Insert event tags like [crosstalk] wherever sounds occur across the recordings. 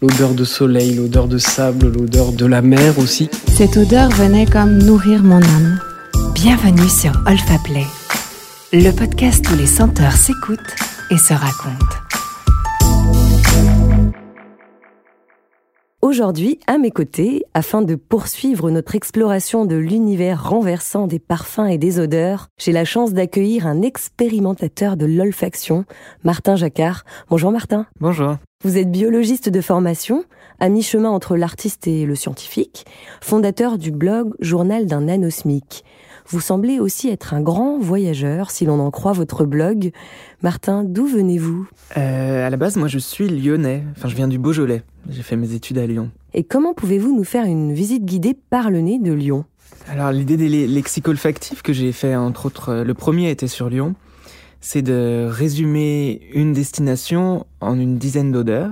L'odeur de soleil, l'odeur de sable, l'odeur de la mer aussi. Cette odeur venait comme nourrir mon âme. Bienvenue sur Olfa Play, le podcast où les senteurs s'écoutent et se racontent. Aujourd'hui, à mes côtés, afin de poursuivre notre exploration de l'univers renversant des parfums et des odeurs, j'ai la chance d'accueillir un expérimentateur de l'olfaction, Martin Jacquard. Bonjour Martin. Bonjour. Vous êtes biologiste de formation, à mi-chemin entre l'artiste et le scientifique, fondateur du blog Journal d'un anosmique. Vous semblez aussi être un grand voyageur, si l'on en croit votre blog. Martin, d'où venez-vous? Euh, À la base, moi je suis lyonnais. Enfin, je viens du Beaujolais. J'ai fait mes études à Lyon. Et comment pouvez-vous nous faire une visite guidée par le nez de Lyon? Alors, l'idée des lexicolfactifs que j'ai fait, entre autres, euh, le premier était sur Lyon, c'est de résumer une destination en une dizaine d'odeurs.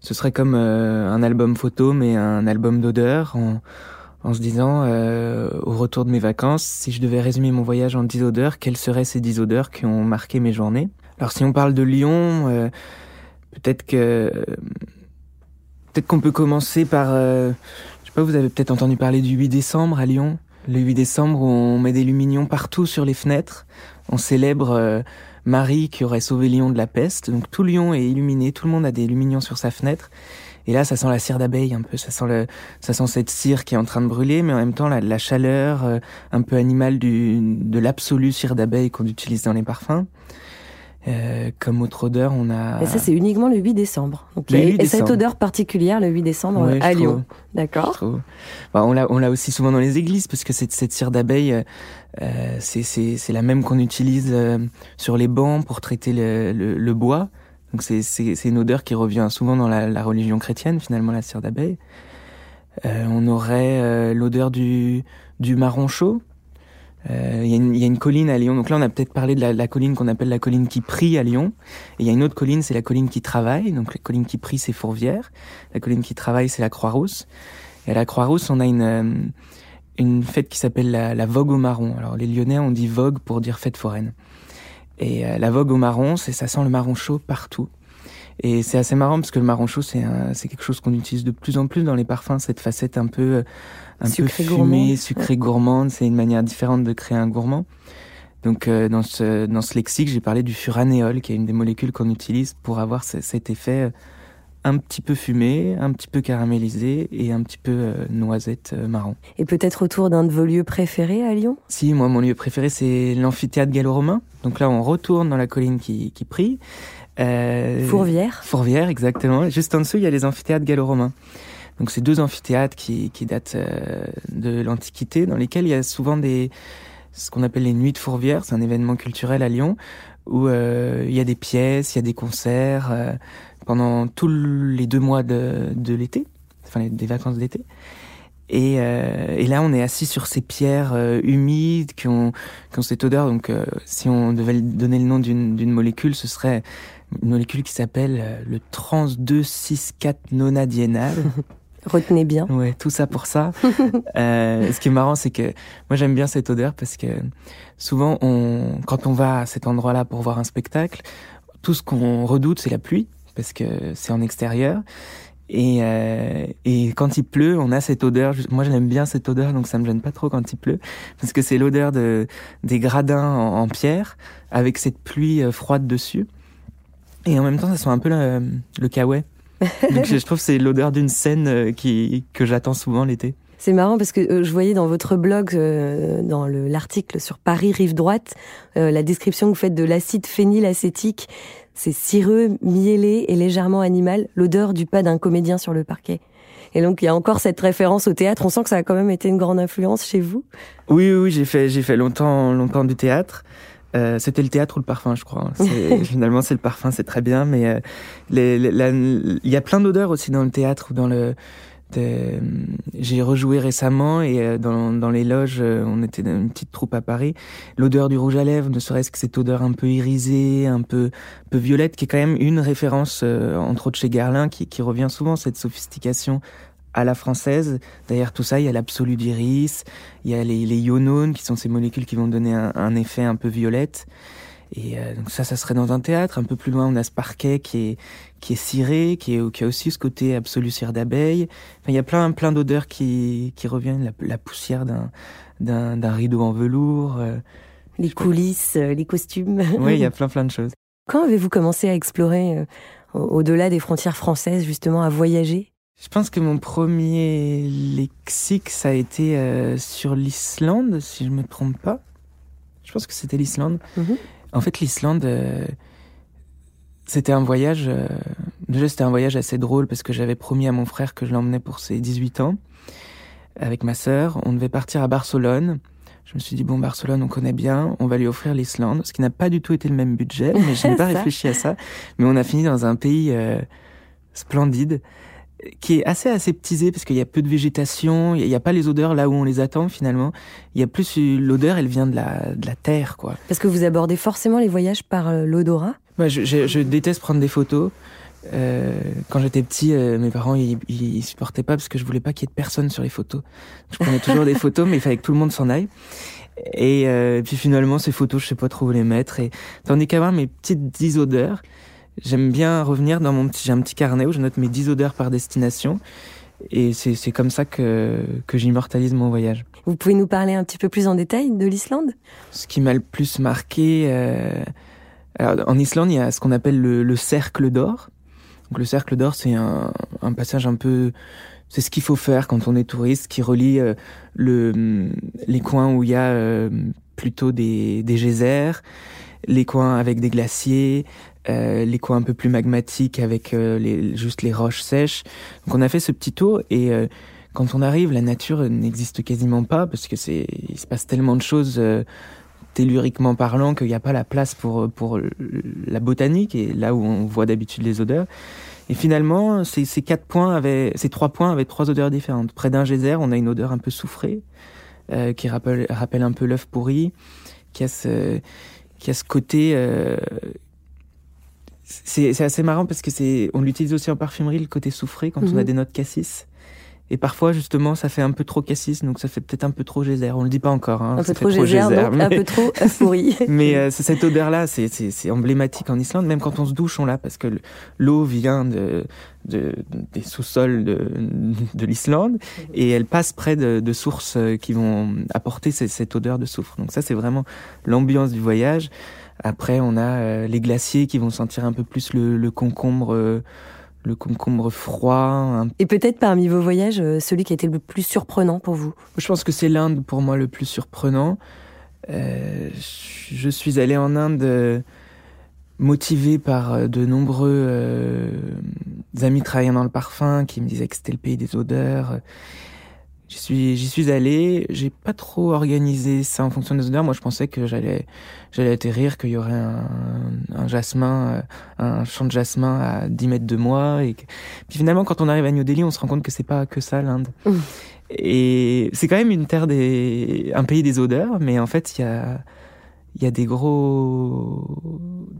Ce serait comme euh, un album photo, mais un album d'odeurs en en se disant, euh, au retour de mes vacances, si je devais résumer mon voyage en 10 odeurs, quelles seraient ces 10 odeurs qui ont marqué mes journées? Alors si on parle de Lyon, euh, peut-être que peut-être qu'on peut commencer par, euh, je sais pas, vous avez peut-être entendu parler du 8 décembre à Lyon. Le 8 décembre, on met des lumignons partout sur les fenêtres. On célèbre euh, Marie qui aurait sauvé Lyon de la peste. Donc tout Lyon est illuminé, tout le monde a des lumignons sur sa fenêtre. Et là, ça sent la cire d'abeille un peu, ça sent le, ça sent cette cire qui est en train de brûler, mais en même temps la, la chaleur euh, un peu animale du, de l'absolue cire d'abeille qu'on utilise dans les parfums. Euh, comme autre odeur, on a. Et ça, c'est uniquement le 8 décembre. et, cette odeur particulière le 8 décembre à Lyon. D'accord. Bah, on l'a, on l'a aussi souvent dans les églises parce que cette, cette cire d'abeille, euh, c'est, la même qu'on utilise euh, sur les bancs pour traiter le, le, le bois. Donc c'est, une odeur qui revient souvent dans la, la religion chrétienne, finalement, la cire d'abeille. Euh, on aurait euh, l'odeur du, du marron chaud. Euh, il y, y, a une colline à Lyon. Donc là, on a peut-être parlé de la, la colline qu'on appelle la colline qui prie à Lyon. Et il y a une autre colline, c'est la colline qui travaille. Donc la colline qui prie, c'est Fourvière. La colline qui travaille, c'est la Croix-Rousse. Et à la Croix-Rousse, on a une, une fête qui s'appelle la, la Vogue au marron. Alors les Lyonnais, on dit Vogue pour dire fête foraine. Et euh, la vogue au marron, c'est ça sent le marron chaud partout. Et c'est assez marrant parce que le marron chaud, c'est c'est quelque chose qu'on utilise de plus en plus dans les parfums, cette facette un peu euh, un sucré peu fumée, sucré gourmande. C'est une manière différente de créer un gourmand. Donc euh, dans ce dans ce lexique, j'ai parlé du furanéol, qui est une des molécules qu'on utilise pour avoir cet effet un petit peu fumé, un petit peu caramélisé et un petit peu euh, noisette euh, marron. Et peut-être autour d'un de vos lieux préférés à Lyon? Si, moi mon lieu préféré c'est l'amphithéâtre gallo-romain. Donc là on retourne dans la colline qui, qui prie. Euh, Fourvière Fourvière, exactement. Juste en dessous il y a les amphithéâtres gallo-romains. Donc c'est deux amphithéâtres qui, qui datent de l'Antiquité, dans lesquels il y a souvent des ce qu'on appelle les nuits de Fourvière, c'est un événement culturel à Lyon où euh, il y a des pièces, il y a des concerts euh, pendant tous les deux mois de, de l'été, enfin des vacances d'été. Et, euh, et, là, on est assis sur ces pierres humides qui ont, qui ont cette odeur. Donc, si on devait donner le nom d'une molécule, ce serait une molécule qui s'appelle le trans 264 nonadiénal. [laughs] Retenez bien. Ouais, tout ça pour ça. [laughs] euh, ce qui est marrant, c'est que moi j'aime bien cette odeur parce que souvent, on, quand on va à cet endroit-là pour voir un spectacle, tout ce qu'on redoute, c'est la pluie parce que c'est en extérieur. Et, euh, et quand il pleut, on a cette odeur. Moi, j'aime bien cette odeur, donc ça me gêne pas trop quand il pleut, parce que c'est l'odeur de des gradins en, en, pierre avec cette pluie euh, froide dessus. Et en même temps, ça sent un peu le, le kawaii. [laughs] Donc je trouve c'est l'odeur d'une scène euh, qui, que j'attends souvent l'été. C'est marrant parce que euh, je voyais dans votre blog, euh, dans l'article sur Paris rive droite, euh, la description que vous faites de l'acide phénylacétique. C'est cireux, miellé et légèrement animal, l'odeur du pas d'un comédien sur le parquet. Et donc il y a encore cette référence au théâtre. On sent que ça a quand même été une grande influence chez vous? Oui, oui, oui j'ai fait, j'ai fait longtemps, longtemps du théâtre. Euh, c'était le théâtre ou le parfum, je crois. [laughs] finalement, c'est le parfum, c'est très bien, mais euh, il y a plein d'odeurs aussi dans le théâtre ou dans le. J'ai rejoué récemment et euh, dans, dans les loges, euh, on était dans une petite troupe à Paris. L'odeur du rouge à lèvres, ne serait-ce que cette odeur un peu irisée, un peu, peu violette, qui est quand même une référence, euh, entre autres chez Garlin, qui, qui revient souvent cette sophistication à la française. Derrière tout ça, il y a l'absolu d'iris, il y a les, les ionones, qui sont ces molécules qui vont donner un, un, effet un peu violette. Et euh, donc ça, ça serait dans un théâtre. Un peu plus loin, on a ce parquet qui est qui est ciré, qui, est, qui a aussi ce côté absolu cire d'abeille. Enfin, il y a plein plein d'odeurs qui qui reviennent. La, la poussière d'un d'un d'un rideau en velours. Euh, les coulisses, euh, les costumes. oui, il y a [laughs] plein plein de choses. Quand avez-vous commencé à explorer au-delà des frontières françaises, justement, à voyager? Je pense que mon premier lexique, ça a été sur l'Islande, si je me trompe pas. Je pense que c'était l'Islande. Mhm. En fait, l'Islande, euh, c'était un voyage. Euh, déjà, c'était un voyage assez drôle parce que j'avais promis à mon frère que je l'emmenais pour ses 18 ans avec ma sœur. On devait partir à Barcelone. Je me suis dit, bon, Barcelone, on connaît bien, on va lui offrir l'Islande, ce qui n'a pas du tout été le même budget, mais je n'ai [laughs] pas réfléchi à ça. Mais on a fini dans un pays euh, splendide qui est assez aseptisé parce qu'il y a peu de végétation, il n'y a, pas les odeurs là où on les attend finalement. Il y a plus l'odeur, elle vient de la, de la terre quoi. Parce que vous abordez forcément les voyages par euh, l'odorat Moi, je, je, je, déteste prendre des photos. Euh, quand j'étais petit, euh, mes parents ils, ils, supportaient pas parce que je voulais pas qu'il y ait de personne sur les photos. Je prenais toujours des photos, mais il fallait que tout le monde s'en aille. Et euh, puis finalement, ces photos, je sais pas trop où les mettre. Et tandis qu'avoir mes petites 10 odeurs, J'aime bien revenir dans mon petit, j'ai un petit carnet où je note mes 10 odeurs par destination. Et c'est comme ça que, que j'immortalise mon voyage. Vous pouvez nous parler un petit peu plus en détail de l'Islande? Ce qui m'a le plus marqué, euh, alors en Islande, il y a ce qu'on appelle le, le cercle d'or. Donc le cercle d'or, c'est un, un passage un peu, c'est ce qu'il faut faire quand on est touriste, qui relie euh, le, les coins où il y a euh, plutôt des, des geysers, les coins avec des glaciers, euh, les coins un peu plus magmatiques avec euh, les, juste les roches sèches. Donc on a fait ce petit tour et euh, quand on arrive, la nature n'existe quasiment pas parce que c'est il se passe tellement de choses telluriquement parlant qu'il n'y a pas la place pour pour la botanique et là où on voit d'habitude les odeurs. Et finalement, ces, ces quatre points avaient, ces trois points avaient trois odeurs différentes. Près d'un geyser, on a une odeur un peu soufrée, qui rappelle, rappelle un peu l'œuf pourri, qui a ce, qui a ce côté c'est assez marrant parce que c'est on l'utilise aussi en parfumerie le côté soufré quand on a mhm. des notes cassis. Et parfois, justement, ça fait un peu trop cassis, donc ça fait peut-être un peu trop geyser. On le dit pas encore. Hein, un, peu trop geyser, un peu trop pourri. [laughs] mais euh, cette odeur-là, c'est emblématique en Islande. Même quand on se douche, on l'a parce que l'eau vient de, de, des sous-sols de, de l'Islande et elle passe près de, de, sources qui vont apporter cette odeur de soufre. Donc ça, c'est vraiment l'ambiance du voyage. Après, on a euh, les glaciers qui vont sentir un peu plus le, le concombre, euh, le concombre froid. Et peut-être parmi vos voyages, euh, celui qui a été le plus surprenant pour vous? Je pense que c'est l'Inde pour moi le plus surprenant. je suis allé en Inde motivé par de nombreux amis travaillant dans le parfum qui me disaient que c'était le pays des odeurs J'y suis, j'y suis allé. J'ai pas trop organisé ça en fonction des odeurs. Moi, je pensais que j'allais, j'allais atterrir, qu'il y aurait un, un, jasmin, euh, un champ de jasmin à 10 mètres de moi. Et Puis finalement, quand on arrive à New Delhi, on se rend compte que c'est pas que ça l'Inde. Mmh. Et c'est quand même une terre des, un pays des odeurs, mais en fait, il y a, il y a des gros,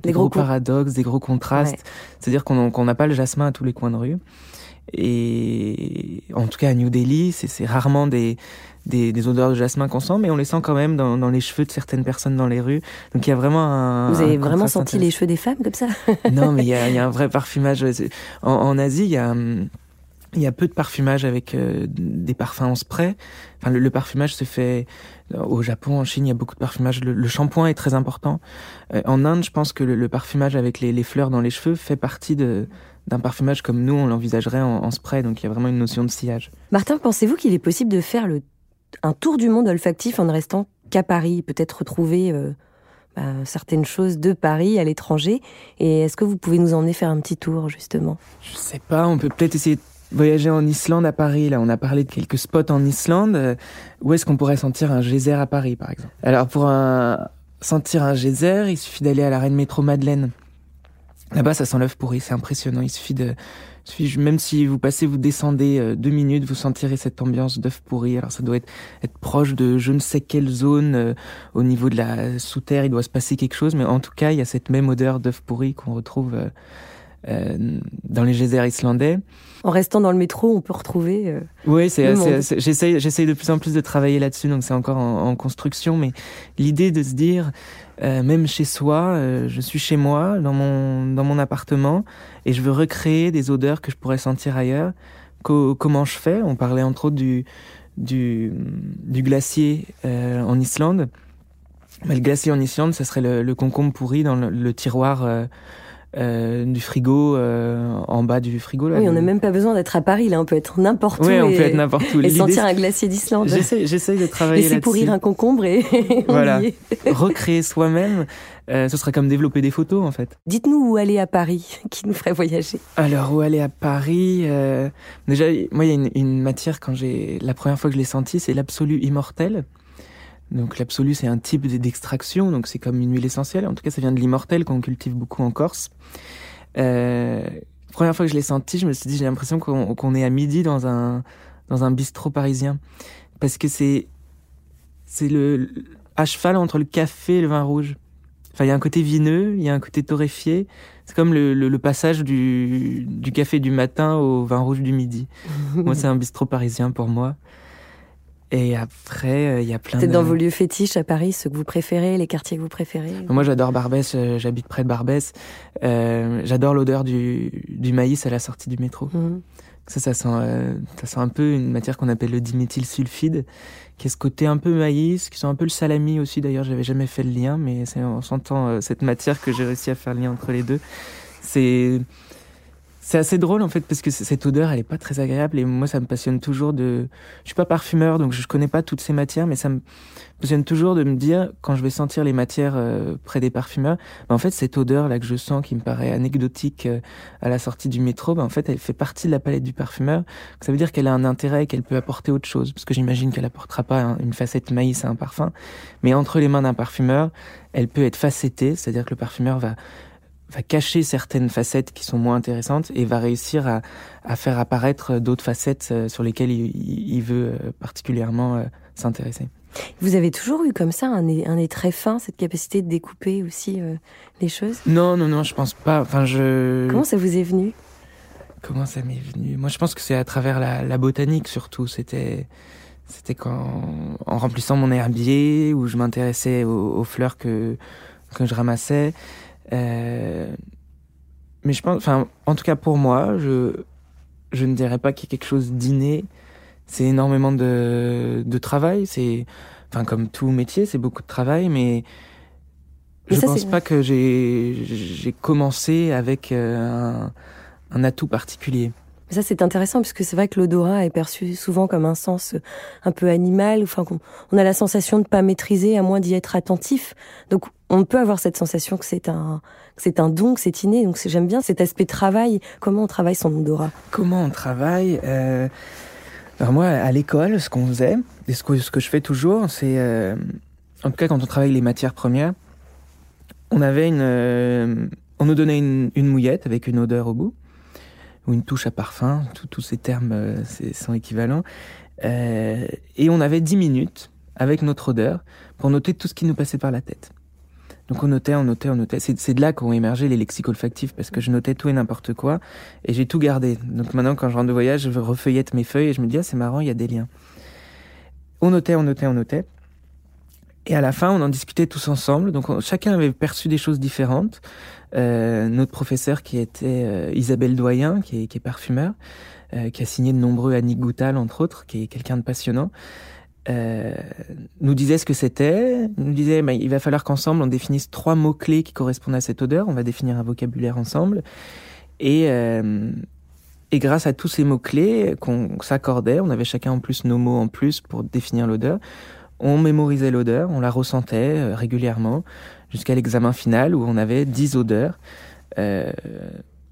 des, gros, paradoxes, des gros contrastes. C'est-à-dire qu'on n'a pas le jasmin à tous les coins de rue. Et en tout cas à New Delhi, c'est rarement des, des, des, odeurs de jasmin qu'on sent, mais on les sent quand même dans, dans, les cheveux de certaines personnes dans les rues. Donc il y a vraiment un. Vous avez vraiment senti les cheveux des femmes comme ça? [laughs] Non, mais il y a, il y a un vrai parfumage. En, en Asie, il y a il y a peu de parfumage avec euh, des parfums en spray. Enfin, le, parfumage se fait au Japon, en Chine, il y a beaucoup de parfumage. Le, shampoing est très important. Euh, en Inde, je pense que le, parfumage avec les, les, fleurs dans les cheveux fait partie de, d'un parfumage comme nous, on l'envisagerait en, spray. Donc il y a vraiment une notion de sillage. Martin, pensez-vous qu'il est possible de faire le, un tour du monde olfactif en ne restant qu'à Paris Peut-être retrouver euh, bah, certaines choses de Paris à l'étranger? Et est-ce que vous pouvez nous emmener faire un petit tour, justement? Je sais pas, on peut peut-être essayer de voyager en Islande à Paris. Là, on a parlé de quelques spots en Islande. Euh, où est-ce qu'on pourrait sentir un geyser à Paris, par exemple? Alors, pour un... sentir un geyser, il suffit d'aller à la Reine Métro Madeleine Là-bas, ça sent l'œuf pourri, c'est impressionnant. Il suffit de, même si vous passez, vous descendez euh, deux minutes, vous sentirez cette ambiance d'œuf pourri. Alors ça doit être, être proche de je ne sais quelle zone euh, au niveau de la sous-terre. Il doit se passer quelque chose, mais en tout cas, il y a cette même odeur d'œuf pourri qu'on retrouve dans les geysers islandais. En restant dans le métro, on peut retrouver. oui, c'est, j'essaye, j'essaye de plus en plus de travailler là-dessus, donc c'est encore en, en construction. Mais l'idée de se dire, même chez soi, je suis chez moi, dans mon dans mon appartement, et je veux recréer des odeurs que je pourrais sentir ailleurs. comment je fais? On parlait entre autres du du, du glacier euh, en Islande. Mais le glacier en Islande, ce serait le, le concombre pourri dans le, tiroir euh, euh, du frigo, euh, en bas du frigo. Là, oui, on n'a même pas besoin d'être à Paris, là, on peut être n'importe où. Oui, on peut être n'importe où. Et sentir un glacier d'Islande. J'essaie de travailler là-dessus. pourrir un concombre et [laughs] voilà. Recréer soi-même, euh, ce serait comme développer des photos, en fait. Dites-nous où aller à Paris, [laughs] qui nous ferait voyager. Alors, où aller à Paris euh, Déjà, moi, il y a une, une matière, quand j'ai la première fois que je l'ai senti, c'est l'absolu immortel. Donc l'absolu, c'est un type d'extraction, donc c'est comme une huile essentielle. En tout cas, ça vient de l'immortel qu'on cultive beaucoup en Corse. Euh, première fois que je l'ai senti, je me suis dit, j'ai l'impression qu'on est à midi dans un dans un bistrot parisien, parce que c'est c'est le à cheval entre le café et le vin rouge. Enfin, il y a un côté vineux, il y a un côté torréfié. C'est comme le, le, passage du, du café du matin au vin rouge du midi. [laughs] moi, c'est un bistrot parisien pour moi. Et après, euh, il y a plein de... dans vos lieux fétiches à Paris, ceux que vous préférez, les quartiers que vous préférez Moi, j'adore Barbès, euh, j'habite près de Barbès. Euh, j'adore l'odeur du, du maïs à la sortie du métro. Mhm. Ça, ça sent, euh, ça sent un peu une matière qu'on appelle le diméthylsulfide, qui est ce côté un peu maïs, qui sent un peu le salami aussi. D'ailleurs, j'avais jamais fait le lien, mais c'est en sentant cette matière que j'ai réussi à faire le lien entre les deux. C'est c'est assez drôle en fait parce que cette odeur elle est pas très agréable et moi ça me passionne toujours de je suis pas parfumeur donc je connais pas toutes ces matières mais ça me passionne toujours de me dire quand je vais sentir les matières euh, près des parfumeurs bah, en fait cette odeur là que je sens qui me paraît anecdotique euh, à la sortie du métro bah, en fait elle fait partie de la palette du parfumeur. Ça veut dire qu'elle a un intérêt qu'elle peut apporter autre chose parce que j'imagine qu'elle apportera pas une facette maïs à un parfum. Mais entre les mains d'un parfumeur elle peut être facettée c'est-à-dire que le parfumeur va va cacher certaines facettes qui sont moins intéressantes et va réussir à, à faire apparaître d'autres facettes euh, sur lesquelles il, il veut euh, particulièrement euh, s'intéresser. Vous avez toujours eu comme ça un nez, un nez très fin, cette capacité de découper aussi les choses? Non, non, non, je pense pas. Enfin, je. Comment ça vous est venu? Comment ça m'est venu? Moi, je pense que c'est à travers la, la botanique surtout. C'était, c'était quand, en remplissant mon herbier, où je m'intéressais aux, aux, fleurs que que je ramassais. Euh, mais je pense, enfin, en tout cas pour moi, je, je ne dirais pas qu'il y ait quelque chose d'inné. C'est énormément de, de travail. C'est, enfin, comme tout métier, c'est beaucoup de travail, mais, je ne pense pas que j'ai, j'ai commencé avec euh, un, un atout particulier. Ça, c'est intéressant puisque c'est vrai que l'odorat est perçu souvent comme un sens un peu animal. Enfin, on a la sensation de ne pas maîtriser à moins d'y être attentif. Donc, on peut avoir cette sensation que c'est un, c'est un don, que c'est inné. Donc, j'aime bien cet aspect travail. Comment on travaille son odorat Comment on travaille euh... Alors moi, à l'école, ce qu'on faisait, et ce que, je fais toujours, c'est, euh... en tout cas, quand on travaille les matières premières, on avait une, euh... on nous donnait une, une mouillette avec une odeur au bout ou une touche à parfum, tous ces termes euh, sont équivalents. Euh, et on avait 10 minutes avec notre odeur pour noter tout ce qui nous passait par la tête. Donc on notait, on notait, on notait. C'est de là qu'ont émergé les lexicolfactifs parce que je notais tout et n'importe quoi et j'ai tout gardé. Donc maintenant quand je rentre de voyage, je refeuillette mes feuilles et je me dis ah c'est marrant, il y a des liens. On notait, on notait, on notait. Et à la fin, on en discutait tous ensemble. Donc chacun avait perçu des choses différentes. Euh, notre professeur qui était euh, Isabelle Doyen, qui est, qui est parfumeur, euh, qui a signé de nombreux Annie Goutal, entre autres, qui est quelqu'un de passionnant, euh, nous disait ce que c'était, nous disait bah, il va falloir qu'ensemble on définisse trois mots-clés qui correspondent à cette odeur, on va définir un vocabulaire ensemble. Et, et grâce à tous ces mots-clés qu'on s'accordait, on avait chacun en plus nos mots en plus pour définir l'odeur, on mémorisait l'odeur, on la ressentait régulièrement jusqu'à l'examen final où on avait 10 odeurs euh,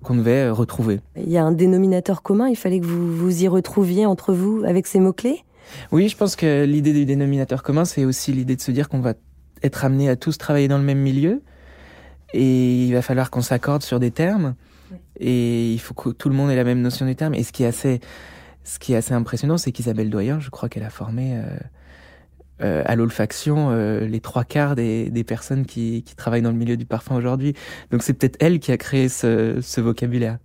qu'on devait retrouver. Il y a un dénominateur commun, il fallait que vous vous y retrouviez entre vous avec ces mots-clés? Oui, je pense que l'idée du dénominateur commun, c'est aussi l'idée de se dire qu'on va être amené à tous travailler dans le même milieu et il va falloir qu'on s'accorde sur des termes et il faut que tout le monde ait la même notion des termes. Et ce qui est assez, ce qui est assez impressionnant, c'est qu'Isabelle Doyen, je crois qu'elle a formé... Euh, euh, à l'olfaction euh, les trois quarts des, des personnes qui, qui, travaillent dans le milieu du parfum aujourd'hui. Donc c'est peut-être elle qui a créé ce, ce vocabulaire.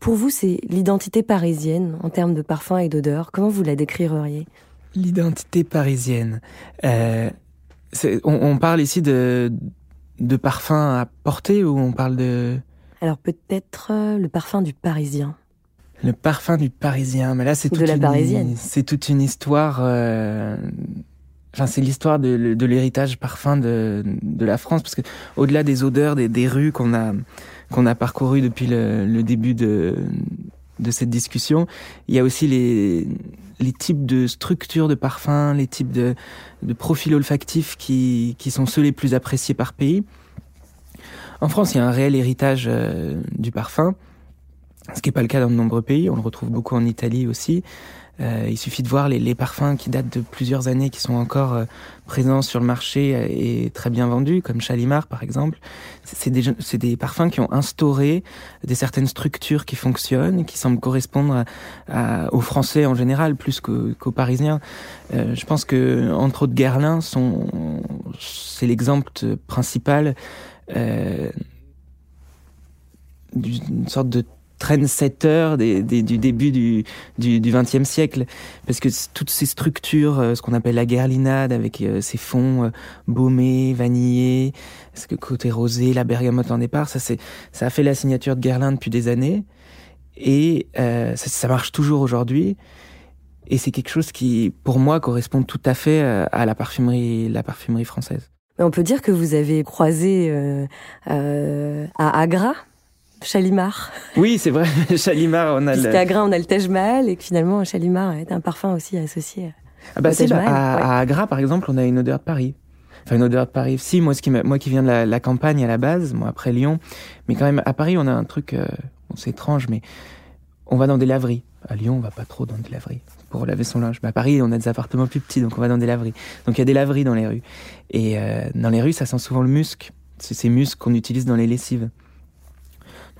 Pour vous, c'est l'identité parisienne en termes de parfum et d'odeur. Comment vous la décririez? L'identité parisienne. Euh, on, on, parle ici de, de parfum à porter ou on parle de... Alors peut-être euh, le parfum du Parisien. Le parfum du Parisien, mais là c'est toute, une, c'est toute une histoire. Euh, enfin, c'est l'histoire de, de l'héritage parfum de, de la France, parce que au-delà des odeurs des, des rues qu'on a qu'on a parcouru depuis le, le, début de de cette discussion, il y a aussi les les types de structures de parfums, les types de, profils olfactifs qui, qui sont ceux les plus appréciés par pays. En France, il y a un réel héritage euh, du parfum, ce qui n'est pas le cas dans de nombreux pays. On le retrouve beaucoup en Italie aussi. Euh, il suffit de voir les, les, parfums qui datent de plusieurs années, qui sont encore euh, présents sur le marché et très bien vendus, comme Chalimar par exemple. C'est des, des, parfums qui ont instauré des certaines structures qui fonctionnent, qui semblent correspondre à, aux Français en général plus qu'aux Parisiens. Euh, je pense que entre autres Guerlain, c'est l'exemple principal euh, d'une sorte de trendsetter des, des, du début du, du, du 20e siècle. Parce que toutes ces structures, euh, ce qu'on appelle la guerlinade, avec euh, ces fonds euh, baumés, vanillés, ce que côté rosé, la bergamote en départ, ça, c'est, ça a fait la signature de Guerlain depuis des années. Et euh, ça, ça marche toujours aujourd'hui. Et c'est quelque chose qui, pour moi, correspond tout à fait à la parfumerie, la parfumerie française. On peut dire que vous avez croisé euh, euh, à Agra, Chalimar. Oui, c'est vrai, [laughs] Chalimar, on a Puisqu'à Agra, on a le Taj Mahal et que finalement, Chalimar est un parfum aussi associé ah bah, au Taj Mahal. À, ouais. à, Agra, par exemple, on a une odeur de Paris. Enfin, une odeur de Paris. Si, moi, ce qui moi qui viens de la, la, campagne à la base, moi après Lyon, mais quand même, à Paris, on a un truc, euh, c'est étrange, mais on va dans des laveries. À Lyon, on va pas trop dans des laveries pour laver son linge. Bah, à Paris, on a des appartements plus petits, donc on va dans des laveries. Donc il y a des laveries dans les rues. Et euh, dans les rues, ça sent souvent le musc. C'est ces muscles qu'on utilise dans les lessives.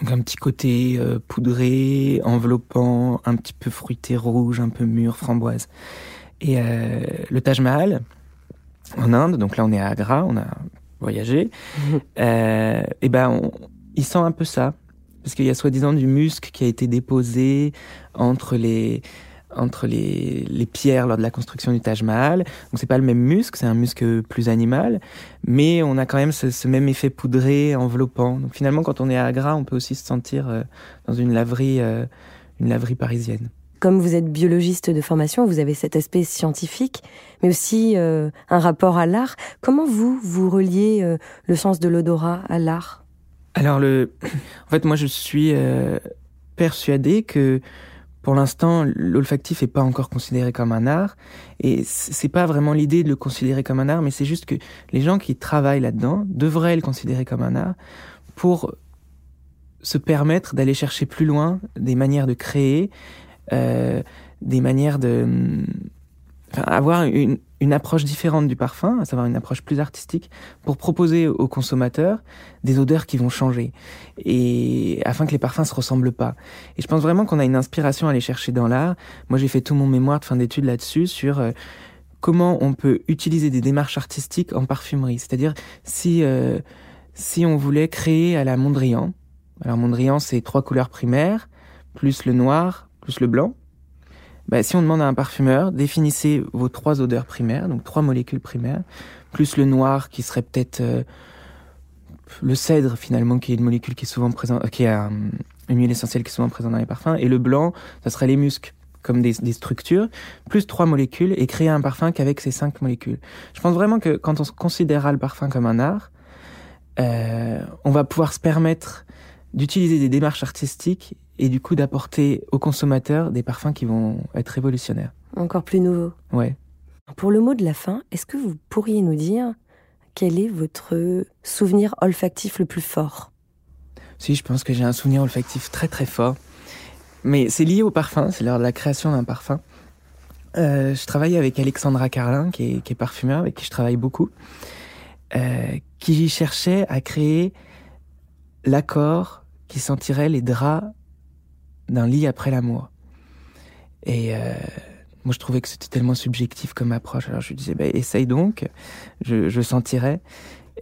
Donc un petit côté euh, poudré, enveloppant, un petit peu fruité rouge, un peu mûr, framboise. Et euh, le Taj Mahal, en Inde, donc là on est à Agra, on a voyagé, [laughs] euh, et ben on, il sent un peu ça parce qu'il y a soi-disant du musc qui a été déposé entre les entre les, les pierres lors de la construction du Taj Mahal. Donc c'est pas le même musc, c'est un musc plus animal, mais on a quand même ce, ce, même effet poudré, enveloppant. Donc finalement, quand on est à Agra, on peut aussi se sentir euh, dans une laverie, euh, une laverie parisienne. Comme vous êtes biologiste de formation, vous avez cet aspect scientifique, mais aussi euh, un rapport à l'art. Comment vous, vous reliez le sens de l'odorat à l'art? Alors, le... en fait, moi, je suis persuadé que pour l'instant, l'olfactif n'est pas encore considéré comme un art. Et c'est pas vraiment l'idée de le considérer comme un art, mais c'est juste que les gens qui travaillent là-dedans devraient le considérer comme un art pour se permettre d'aller chercher plus loin des manières de créer, euh, des manières de enfin, avoir une, une, approche différente du parfum, à savoir une approche plus artistique, pour proposer aux consommateurs des odeurs qui vont changer, et afin que les parfums se ressemblent pas. Et je pense vraiment qu'on a une inspiration à aller chercher dans l'art. Moi, j'ai fait tout mon mémoire de fin d'études là-dessus sur euh, comment on peut utiliser des démarches artistiques en parfumerie. C'est-à-dire si euh, si on voulait créer à la Mondrian, alors Mondrian c'est trois couleurs primaires plus le noir plus le blanc. Bah, si on demande à un parfumeur, définissez vos trois odeurs primaires, donc trois molécules primaires, plus le noir qui serait peut-être euh, le cèdre finalement, qui est une molécule qui est souvent présente, qui est euh, une huile essentielle qui est souvent présente dans les parfums, et le blanc, ça serait les muscs comme des, des, structures, plus trois molécules, et créer un parfum qu'avec ces cinq molécules. Je pense vraiment que quand on considérera le parfum comme un art, euh, on va pouvoir se permettre d'utiliser des démarches artistiques et du coup d'apporter aux consommateurs des parfums qui vont être révolutionnaires. Encore plus nouveaux. Ouais. Pour le mot de la fin, est-ce que vous pourriez nous dire quel est votre souvenir olfactif le plus fort? Si, je pense que j'ai un souvenir olfactif très très fort. Mais c'est lié au parfum, c'est lors de la création d'un parfum. Euh, je travaille avec Alexandra Carlin, qui est, qui est, parfumeur, avec qui je travaille beaucoup, euh, qui cherchait à créer l'accord qui sentirait les draps d'un lit après l'amour. Et euh, moi, je trouvais que c'était tellement subjectif comme approche. Alors je lui disais, bah, essaye donc, je, je sentirais.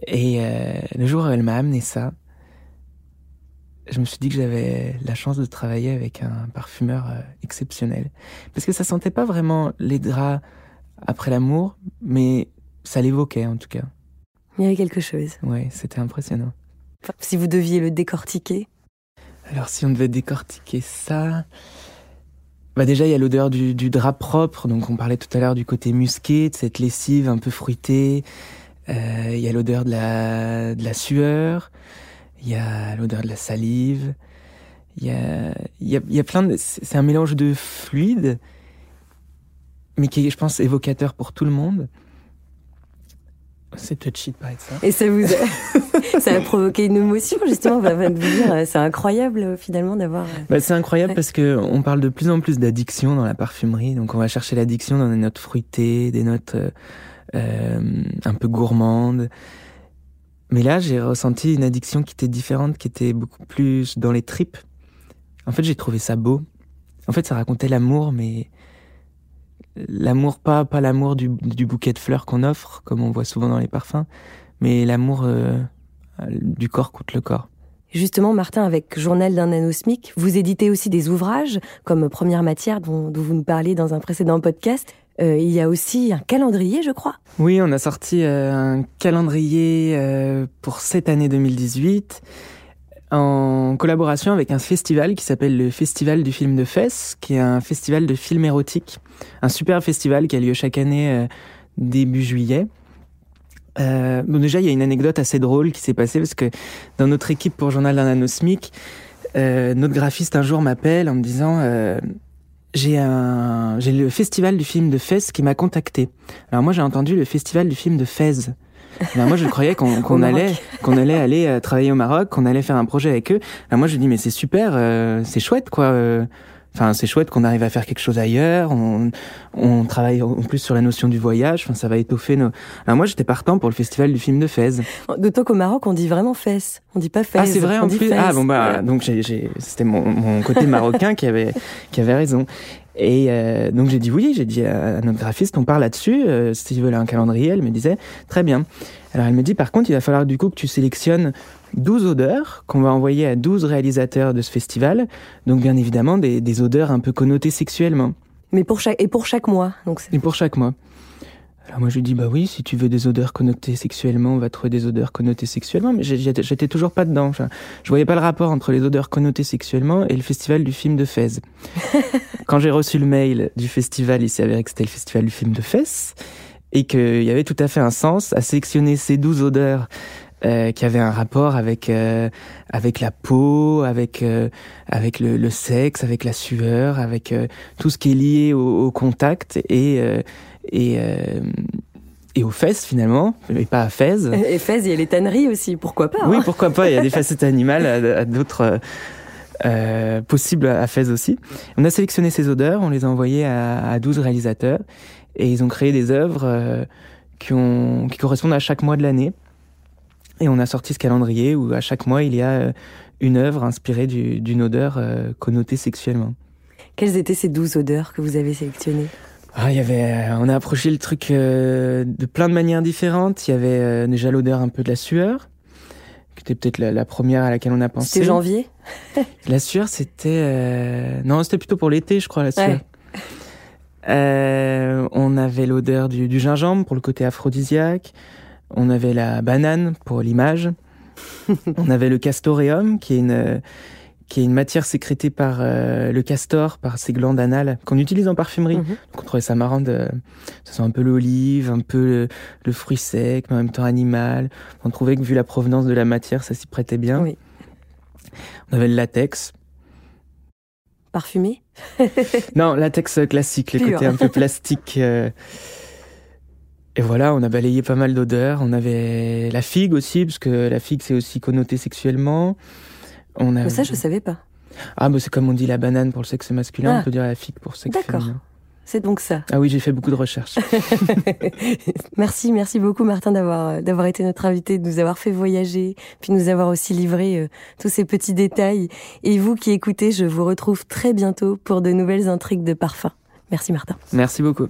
Et euh, le jour où elle m'a amené ça, je me suis dit que j'avais la chance de travailler avec un parfumeur euh, exceptionnel. Parce que ça sentait pas vraiment les draps après l'amour, mais ça l'évoquait en tout cas. Il y avait quelque chose. Ouais, c'était impressionnant. Si vous deviez le décortiquer Alors si on devait décortiquer ça... Bah déjà, il y a l'odeur du, du, drap propre, donc on parlait tout à l'heure du côté musqué, de cette lessive un peu fruitée. Euh, il y a l'odeur de la, de la sueur, il y a l'odeur de la salive, il y a, il y a, il y a plein de... C'est un mélange de fluides, mais qui est, je pense, évocateur pour tout le monde. C'est touchy de parler de ça. Et ça vous a, [laughs] ça a provoqué une émotion, justement, va vous dire, c'est incroyable, finalement, d'avoir... Bah, c'est incroyable ouais. parce que on parle de plus en plus d'addiction dans la parfumerie, donc on va chercher l'addiction dans des notes fruitées, des notes euh, un peu gourmandes. Mais là, j'ai ressenti une addiction qui était différente, qui était beaucoup plus dans les tripes. En fait, j'ai trouvé ça beau. En fait, ça racontait l'amour, mais l'amour pas pas l'amour du, du, bouquet de fleurs qu'on offre, comme on voit souvent dans les parfums, mais l'amour euh, du corps contre le corps. Justement, Martin, avec Journal d'un anosmique, vous éditez aussi des ouvrages comme Première matière dont, dont vous nous parliez dans un précédent podcast. Euh, il y a aussi un calendrier, je crois. Oui, on a sorti euh, un calendrier euh, pour cette année 2018 en collaboration avec un festival qui s'appelle le Festival du film de Fès, qui est un festival de films érotiques, un super festival qui a lieu chaque année euh, début juillet. Euh, bon déjà, il y a une anecdote assez drôle qui s'est passée parce que dans notre équipe pour Journal d'un euh, notre graphiste un jour m'appelle en me disant euh, j'ai j'ai le festival du film de Fès qui m'a contacté. Alors moi j'ai entendu le festival du film de Fès. Ben moi, je croyais qu'on [laughs] qu allait, qu'on allait aller euh, travailler au Maroc, qu'on allait faire un projet avec eux. Ben moi, je dis mais c'est super, euh, c'est chouette quoi. Euh, Enfin, c'est chouette qu'on arrive à faire quelque chose ailleurs. On, on travaille en plus sur la notion du voyage. Enfin, ça va étoffer nos. Alors moi, j'étais partant pour le festival du film de Fès. D'autant qu'au Maroc, on dit vraiment Fès. On dit pas Fès. Ah, c'est vrai en plus. Ah bon bah ouais. donc j'ai, c'était mon, mon côté marocain qui avait qui avait raison. Et euh, donc j'ai dit oui, j'ai dit à, notre graphiste, on parle là-dessus. Euh, S'il veut un calendrier, elle me disait très bien. Alors elle me dit par contre, il va falloir du coup que tu sélectionnes 12 odeurs qu'on va envoyer à 12 réalisateurs de ce festival. Donc bien évidemment des, des odeurs un peu connotées sexuellement. Mais pour chaque et pour chaque mois, donc. Et pour chaque mois. Alors moi je lui dis bah oui si tu veux des odeurs connotées sexuellement on va trouver des odeurs connotées sexuellement mais j'étais toujours pas dedans je, je voyais pas le rapport entre les odeurs connotées sexuellement et le festival du film de Fès. [laughs] Quand j'ai reçu le mail du festival il s'est avéré que c'était le festival du film de Fès et qu'il y avait tout à fait un sens à sélectionner ces douze odeurs euh, qui avaient un rapport avec euh, avec la peau, avec euh, avec le, le, sexe, avec la sueur, avec euh, tout ce qui est lié au, au contact et et et aux fesses finalement, mais pas à Fès. Et Fès, il y a les tanneries aussi, pourquoi pas hein Oui, pourquoi pas, il y a des [laughs] facettes animales à, à d'autres euh, possibles à Fès aussi. On a sélectionné ces odeurs, on les a envoyées à, à 12 réalisateurs et ils ont créé des œuvres euh, qui, ont, qui correspondent à chaque mois de l'année. Et on a sorti ce calendrier où à chaque mois il y a une œuvre inspirée d'une odeur euh, connotée sexuellement. Quelles étaient ces douze odeurs que vous avez sélectionnées? Ah, il y avait, on a approché le truc euh, de plein de manières différentes. Il y avait euh, déjà l'odeur un peu de la sueur, qui était peut-être la, la, première à laquelle on a pensé. C'était janvier? [laughs] la sueur, c'était euh... non, c'était plutôt pour l'été, je crois, la sueur. Ouais. on avait l'odeur du, du, gingembre pour le côté aphrodisiaque. On avait la banane pour l'image. [laughs] on avait le castoreum, qui est une qui est une matière sécrétée par euh, le castor, par ses glandes anales, qu'on utilise en parfumerie. -hmm. Donc on trouvait ça marrant de... Ça sent un peu l'olive, un peu le, le, fruit sec, mais en même temps animal. On trouvait que vu la provenance de la matière, ça s'y prêtait bien. Oui. On avait le latex. Parfumé? Non, latex classique, les côtés un peu [laughs] plastiques. Euh... Et voilà, on a balayé pas mal d'odeurs. On avait la figue aussi, parce que la figue, c'est aussi connoté sexuellement. On a... Mais ça, je savais pas. Ah, bah c'est comme on dit la banane pour le sexe masculin, ah. on peut dire la figue pour le sexe féminin. D'accord. C'est donc ça. Ah oui, j'ai fait beaucoup de recherches. [laughs] merci, merci beaucoup Martin d'avoir d'avoir été notre invité, de nous avoir fait voyager, puis nous avoir aussi livré euh, tous ces petits détails. Et vous qui écoutez, je vous retrouve très bientôt pour de nouvelles intrigues de parfum. Merci Martin. Merci beaucoup.